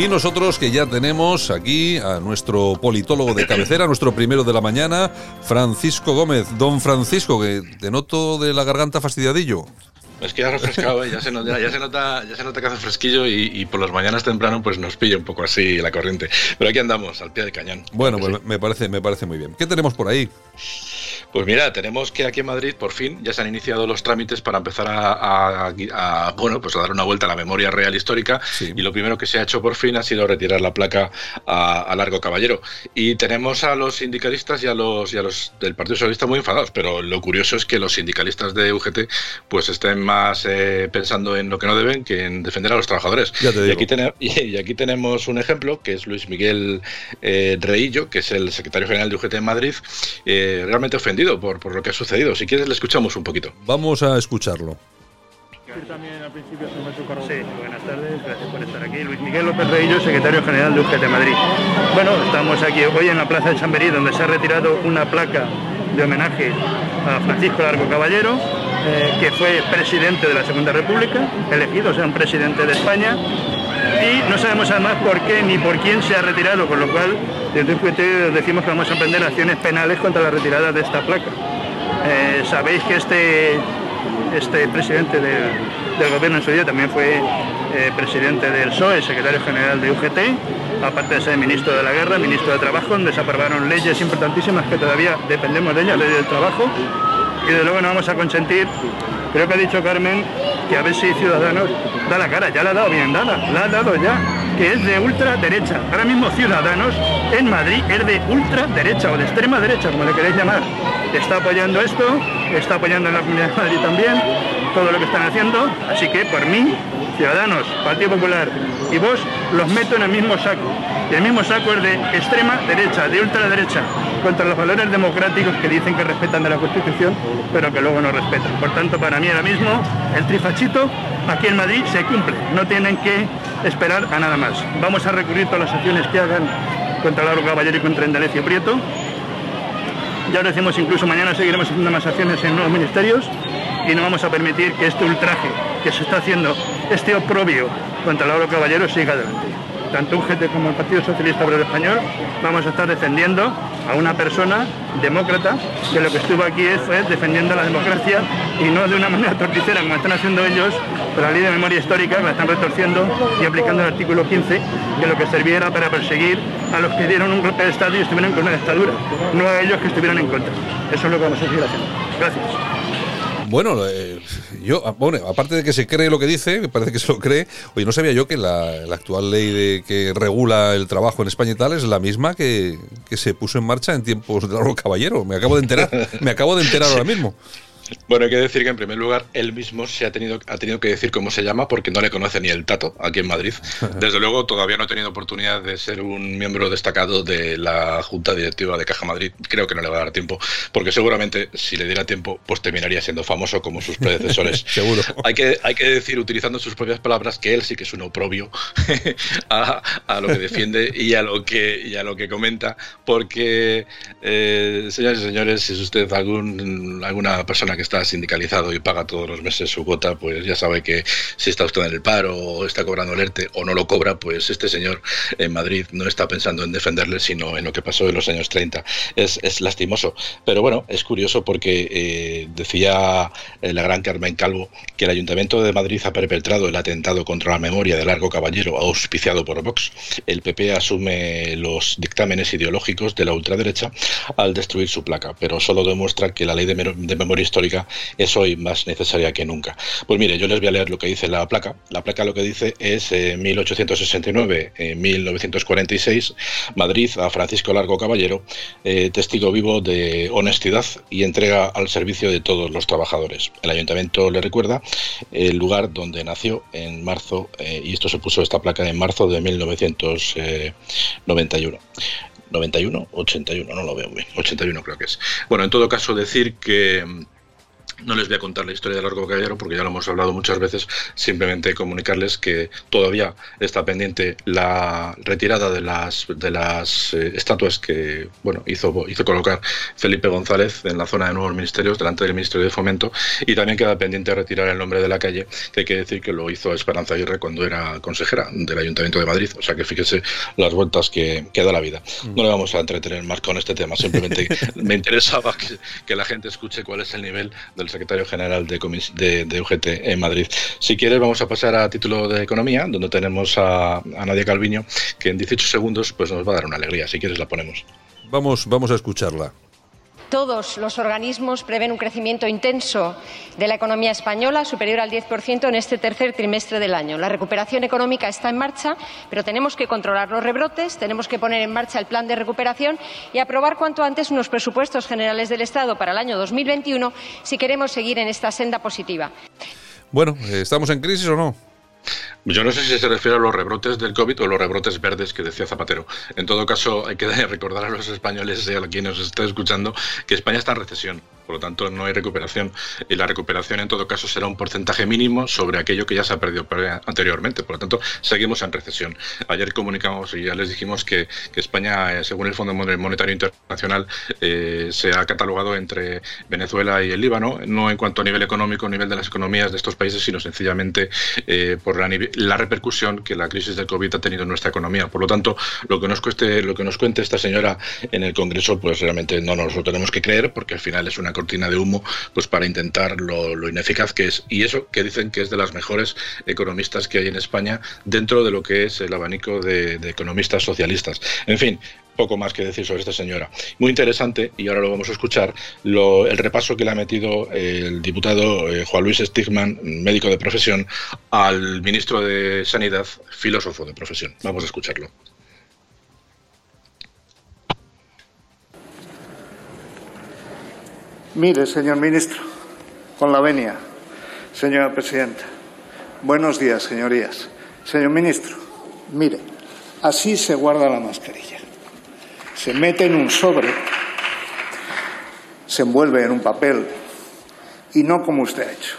Y nosotros que ya tenemos aquí a nuestro politólogo de cabecera, nuestro primero de la mañana, Francisco Gómez. Don Francisco, que te noto de la garganta fastidiadillo. Es que ya refrescado, ¿eh? ya, se nota, ya, se nota, ya se nota que hace fresquillo y, por las mañanas temprano pues nos pilla un poco así la corriente. Pero aquí andamos, al pie del cañón. Bueno, pues me, parece, me parece muy bien. ¿Qué tenemos por ahí? Pues mira, tenemos que aquí en Madrid por fin ya se han iniciado los trámites para empezar a, bueno, pues a dar una vuelta a la memoria real histórica y lo primero que se ha hecho por fin ha sido retirar la placa a, Largo Caballero. Y tenemos a los sindicalistas y a los, y a los del Partido Socialista muy enfadados, pero lo curioso es que los sindicalistas de UGT pues estén más eh, pensando en lo que no deben que en defender a los trabajadores. Y, aquí y, aquí tenemos un ejemplo que es Luis Miguel eh, Reillo, que es el secretario general de UGT en Madrid, eh, realmente ofendido por, por lo que ha sucedido. Si quieres le escuchamos un poquito. Vamos a escucharlo. También al principio Sí, buenas tardes, gracias por estar aquí. Luis Miguel López Reillo, secretario general de UGT Madrid. Bueno, estamos aquí hoy en la Plaza de Chamberí, donde se ha retirado una placa de homenaje a Francisco Largo Caballero, eh, que fue presidente de la Segunda República, elegido, o sea, un presidente de España, y no sabemos además por qué ni por quién se ha retirado, con lo cual desde UGT decimos que vamos a emprender acciones penales contra la retirada de esta placa. Eh, sabéis que este, este presidente del gobierno en su día también fue eh, presidente del PSOE, secretario general de UGT, aparte de ser ministro de la Guerra, ministro de Trabajo, donde se aprobaron leyes importantísimas que todavía dependemos de ellas, ley del trabajo, y de luego no vamos a consentir, creo que ha dicho Carmen, que a ver si Ciudadanos da la cara, ya la ha dado bien dada, la ha dado ya, que es de ultraderecha. Ahora mismo Ciudadanos en Madrid es de ultraderecha o de extrema derecha, como le queréis llamar. Está apoyando esto, está apoyando en la Comunidad de Madrid también, todo lo que están haciendo, así que por mí Ciudadanos, Partido Popular y vos los meto en el mismo saco. Y el mismo saco es de extrema derecha, de ultraderecha, contra los valores democráticos que dicen que respetan de la Constitución, pero que luego no respetan. Por tanto, para mí ahora mismo el trifachito aquí en Madrid se cumple. No tienen que esperar a nada más. Vamos a recurrir todas las acciones que hagan contra Lauro Caballero y contra Endalecio Prieto. Ya lo decimos, incluso mañana seguiremos haciendo más acciones en nuevos ministerios y no vamos a permitir que este ultraje que se está haciendo, este oprobio contra Lauro Caballero siga adelante. Tanto UGT como el Partido Socialista Obrero Español vamos a estar defendiendo a una persona demócrata que lo que estuvo aquí fue defendiendo la democracia y no de una manera torticera como están haciendo ellos, pero la ley de memoria histórica la están retorciendo y aplicando el artículo 15 que lo que serviera para perseguir a los que dieron un golpe de Estado y estuvieron con una dictadura, no a ellos que estuvieron en contra. Eso es lo que vamos a seguir haciendo. Gracias. Bueno, eh, yo, ah, bueno, aparte de que se cree lo que dice, me parece que se lo cree, oye, no sabía yo que la, actual ley de, que regula el trabajo en España y tal es la misma que, que se puso en marcha en tiempos de Largo Caballero. Me acabo de enterar, me acabo de enterar ahora mismo. Bueno, hay que decir que en primer lugar él mismo se ha tenido, ha tenido que decir cómo se llama porque no le conoce ni el tato aquí en Madrid. Desde luego todavía no ha tenido oportunidad de ser un miembro destacado de la Junta Directiva de Caja Madrid. Creo que no le va a dar tiempo porque seguramente si le diera tiempo pues terminaría siendo famoso como sus predecesores. Seguro. Hay que, hay que decir, utilizando sus propias palabras, que él sí que es un oprobio a, lo que defiende y a lo que, y a lo que comenta porque, eh, señores y señores, si es usted algún, alguna persona que está sindicalizado y paga todos los meses su cuota, pues ya sabe que si está usted en el paro o está cobrando el ERTE o no lo cobra, pues este señor en Madrid no está pensando en defenderle, sino en lo que pasó en los años 30. Es, es lastimoso. Pero bueno, es curioso porque eh, decía eh, la gran Carmen Calvo que el Ayuntamiento de Madrid ha perpetrado el atentado contra la memoria de Largo Caballero, auspiciado por Vox. El PP asume los dictámenes ideológicos de la ultraderecha al destruir su placa, pero solo demuestra que la ley de memoria histórica es hoy más necesaria que nunca. Pues mire, yo les voy a leer lo que dice la placa. La placa lo que dice es 1869, eh, 1946, Madrid a Francisco Largo Caballero, eh, testigo vivo de honestidad y entrega al servicio de todos los trabajadores. El ayuntamiento le recuerda el lugar donde nació en marzo, eh, y esto se puso esta placa en marzo de 1991. 91, 81, no lo veo bien, 81 creo que es. Bueno, en todo caso decir que No les voy a contar la historia del Largo Caballero porque ya lo hemos hablado muchas veces. Simplemente comunicarles que todavía está pendiente la retirada de las, de las eh, estatuas que bueno, hizo, hizo colocar Felipe González en la zona de nuevos ministerios, delante del Ministerio de Fomento. Y también queda pendiente retirar el nombre de la calle, que hay que decir que lo hizo Esperanza Aguirre cuando era consejera del Ayuntamiento de Madrid. O sea que fíjese las vueltas que, que da la vida. Mm. No le vamos a entretener más con este tema. Simplemente me interesaba que, que la gente escuche cuál es el nivel del secretario general de, UGT en Madrid. Si quieres, vamos a pasar a título de economía, donde tenemos a, a Nadia Calviño, que en 18 segundos pues nos va a dar una alegría. Si quieres, la ponemos. Vamos, vamos a escucharla. Todos los organismos prevén un crecimiento intenso de la economía española, superior al 10% en este tercer trimestre del año. La recuperación económica está en marcha, pero tenemos que controlar los rebrotes, tenemos que poner en marcha el plan de recuperación y aprobar cuanto antes unos presupuestos generales del Estado para el año 2021 si queremos seguir en esta senda positiva. Bueno, ¿estamos en crisis o no? Yo no sé si se refiere a los rebrotes del COVID o los rebrotes verdes que decía Zapatero. En todo caso, hay que recordar a los españoles y a quien nos está escuchando que España está en recesión por lo tanto no hay recuperación y la recuperación en todo caso será un porcentaje mínimo sobre aquello que ya se ha perdido anteriormente, por lo tanto seguimos en recesión. Ayer comunicamos y ya les dijimos que, España, eh, según el Fondo Monetario Internacional, eh, se ha catalogado entre Venezuela y el Líbano, no en cuanto a nivel económico, nivel de las economías de estos países, sino sencillamente eh, por la, repercusión que la crisis del COVID ha tenido en nuestra economía. Por lo tanto, lo que nos lo que nos cuente esta señora en el Congreso, pues realmente no nos lo tenemos que creer, porque al final es una cortina de humo pues para intentar lo, ineficaz que es. Y eso que dicen que es de las mejores economistas que hay en España dentro de lo que es el abanico de, economistas socialistas. En fin, poco más que decir sobre esta señora. Muy interesante, y ahora lo vamos a escuchar, el repaso que le ha metido el diputado eh, Juan Luis Stigman, médico de profesión, al ministro de Sanidad, filósofo de profesión. Vamos a escucharlo. Mire, señor ministro, con la venia, señora presidenta. Buenos días, señorías. Señor ministro, mire, así se guarda la mascarilla. Se mete en un sobre, se envuelve en un papel y no como usted ha hecho.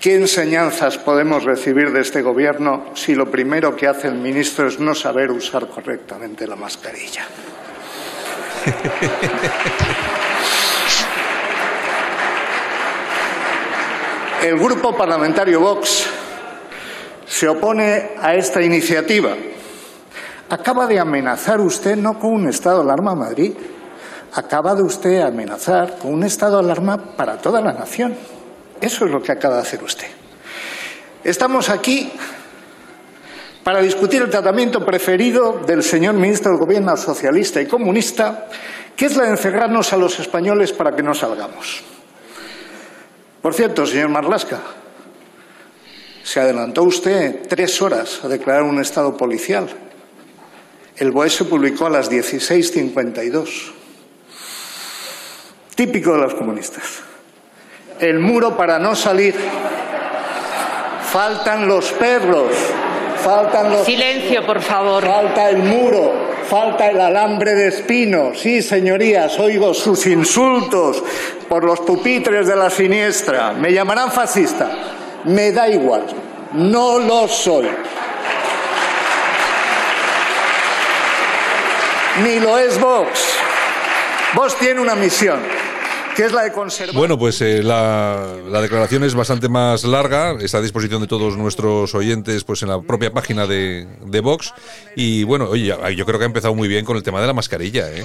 ¿Qué enseñanzas podemos recibir de este Gobierno si lo primero que hace el ministro es no saber usar correctamente la mascarilla? El Grupo Parlamentario Vox se opone a esta iniciativa. Acaba de amenazar usted no con un estado de alarma a Madrid, acaba de usted amenazar con un estado de alarma para toda la nación. Eso es lo que acaba de hacer usted. Estamos aquí para discutir el tratamiento preferido del señor ministro del Gobierno socialista y comunista, que es la de encerrarnos a los españoles para que no salgamos. Por cierto, señor Marlasca, se adelantó usted tres horas a declarar un estado policial. El BOE se publicó a las 16.52. Típico de los comunistas. El muro para no salir. Faltan los perros. Faltan los. Silencio, por favor. Falta el muro. Falta el alambre de espino. Sí, señorías, oigo sus insultos por los pupitres de la siniestra. Me llamarán fascista. Me da igual. No lo soy. Ni lo es Vox. Vox tiene una misión es la de conservar. Bueno, pues eh, la, declaración es bastante más larga, está a disposición de todos nuestros oyentes pues en la propia página de, de Vox. Y bueno, oye, yo creo que ha empezado muy bien con el tema de la mascarilla, ¿eh?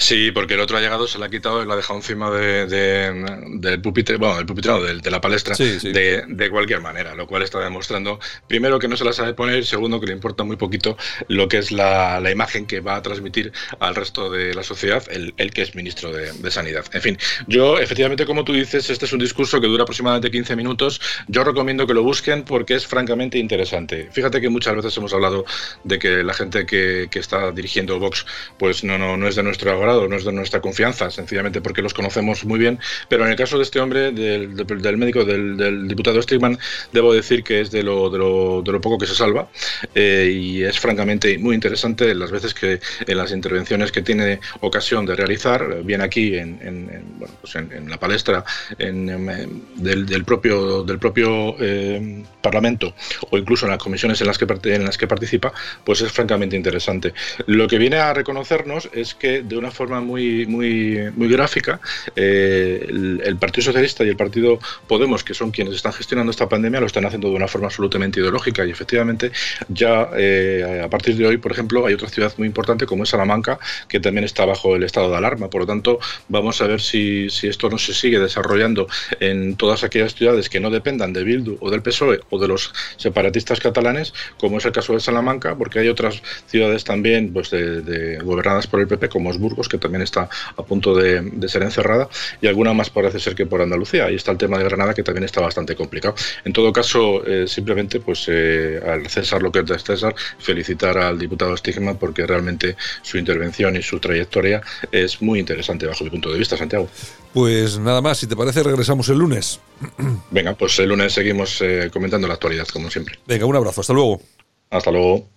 Sí, porque el otro ha llegado, se la ha quitado y la ha dejado encima de, del pupitre, bueno, del pupitre no, de, la palestra, De, de, cualquier manera, lo cual está demostrando, primero, que no se la sabe poner, segundo, que le importa muy poquito lo que es la, la imagen que va a transmitir al resto de la sociedad, el, el que es ministro de, Sanidad. En fin, yo, efectivamente, como tú dices, este es un discurso que dura aproximadamente 15 minutos. Yo recomiendo que lo busquen porque es francamente interesante. Fíjate que muchas veces hemos hablado de que la gente que, que está dirigiendo Vox, pues no, no, no es de nuestro agrado no es de nuestra confianza, sencillamente porque los conocemos muy bien, pero en el caso de este hombre, del, del médico, del, diputado Strickman, debo decir que es de lo, de lo, de lo poco que se salva eh, y es francamente muy interesante las veces que en las intervenciones que tiene ocasión de realizar, bien aquí en, en, bueno, pues en, la palestra del, del, propio, del propio eh, Parlamento o incluso en las comisiones en las, que, en las que participa, pues es francamente interesante. Lo que viene a reconocernos es que de una forma muy, muy, muy gráfica, eh, el, Partido Socialista y el Partido Podemos, que son quienes están gestionando esta pandemia, lo están haciendo de una forma absolutamente ideológica y efectivamente ya eh, a partir de hoy, por ejemplo, hay otra ciudad muy importante como es Salamanca, que también está bajo el estado de alarma. Por lo tanto, vamos a ver si, si esto no se sigue desarrollando en todas aquellas ciudades que no dependan de Bildu o del PSOE o de los separatistas catalanes, como es el caso de Salamanca, porque hay otras ciudades también pues, de, gobernadas por el PP, como es Burgos, que también está a punto de, ser encerrada, y alguna más parece ser que por Andalucía. Ahí está el tema de Granada, que también está bastante complicado. En todo caso, eh, simplemente pues eh, al César lo que es de César, felicitar al diputado Stigma porque realmente su intervención y su trayectoria es muy interesante bajo mi punto de vista, Santiago. Pues nada más, si te parece, regresamos el lunes. Venga, pues el lunes seguimos eh, comentando la actualidad, como siempre. Venga, un abrazo, hasta luego. Hasta luego.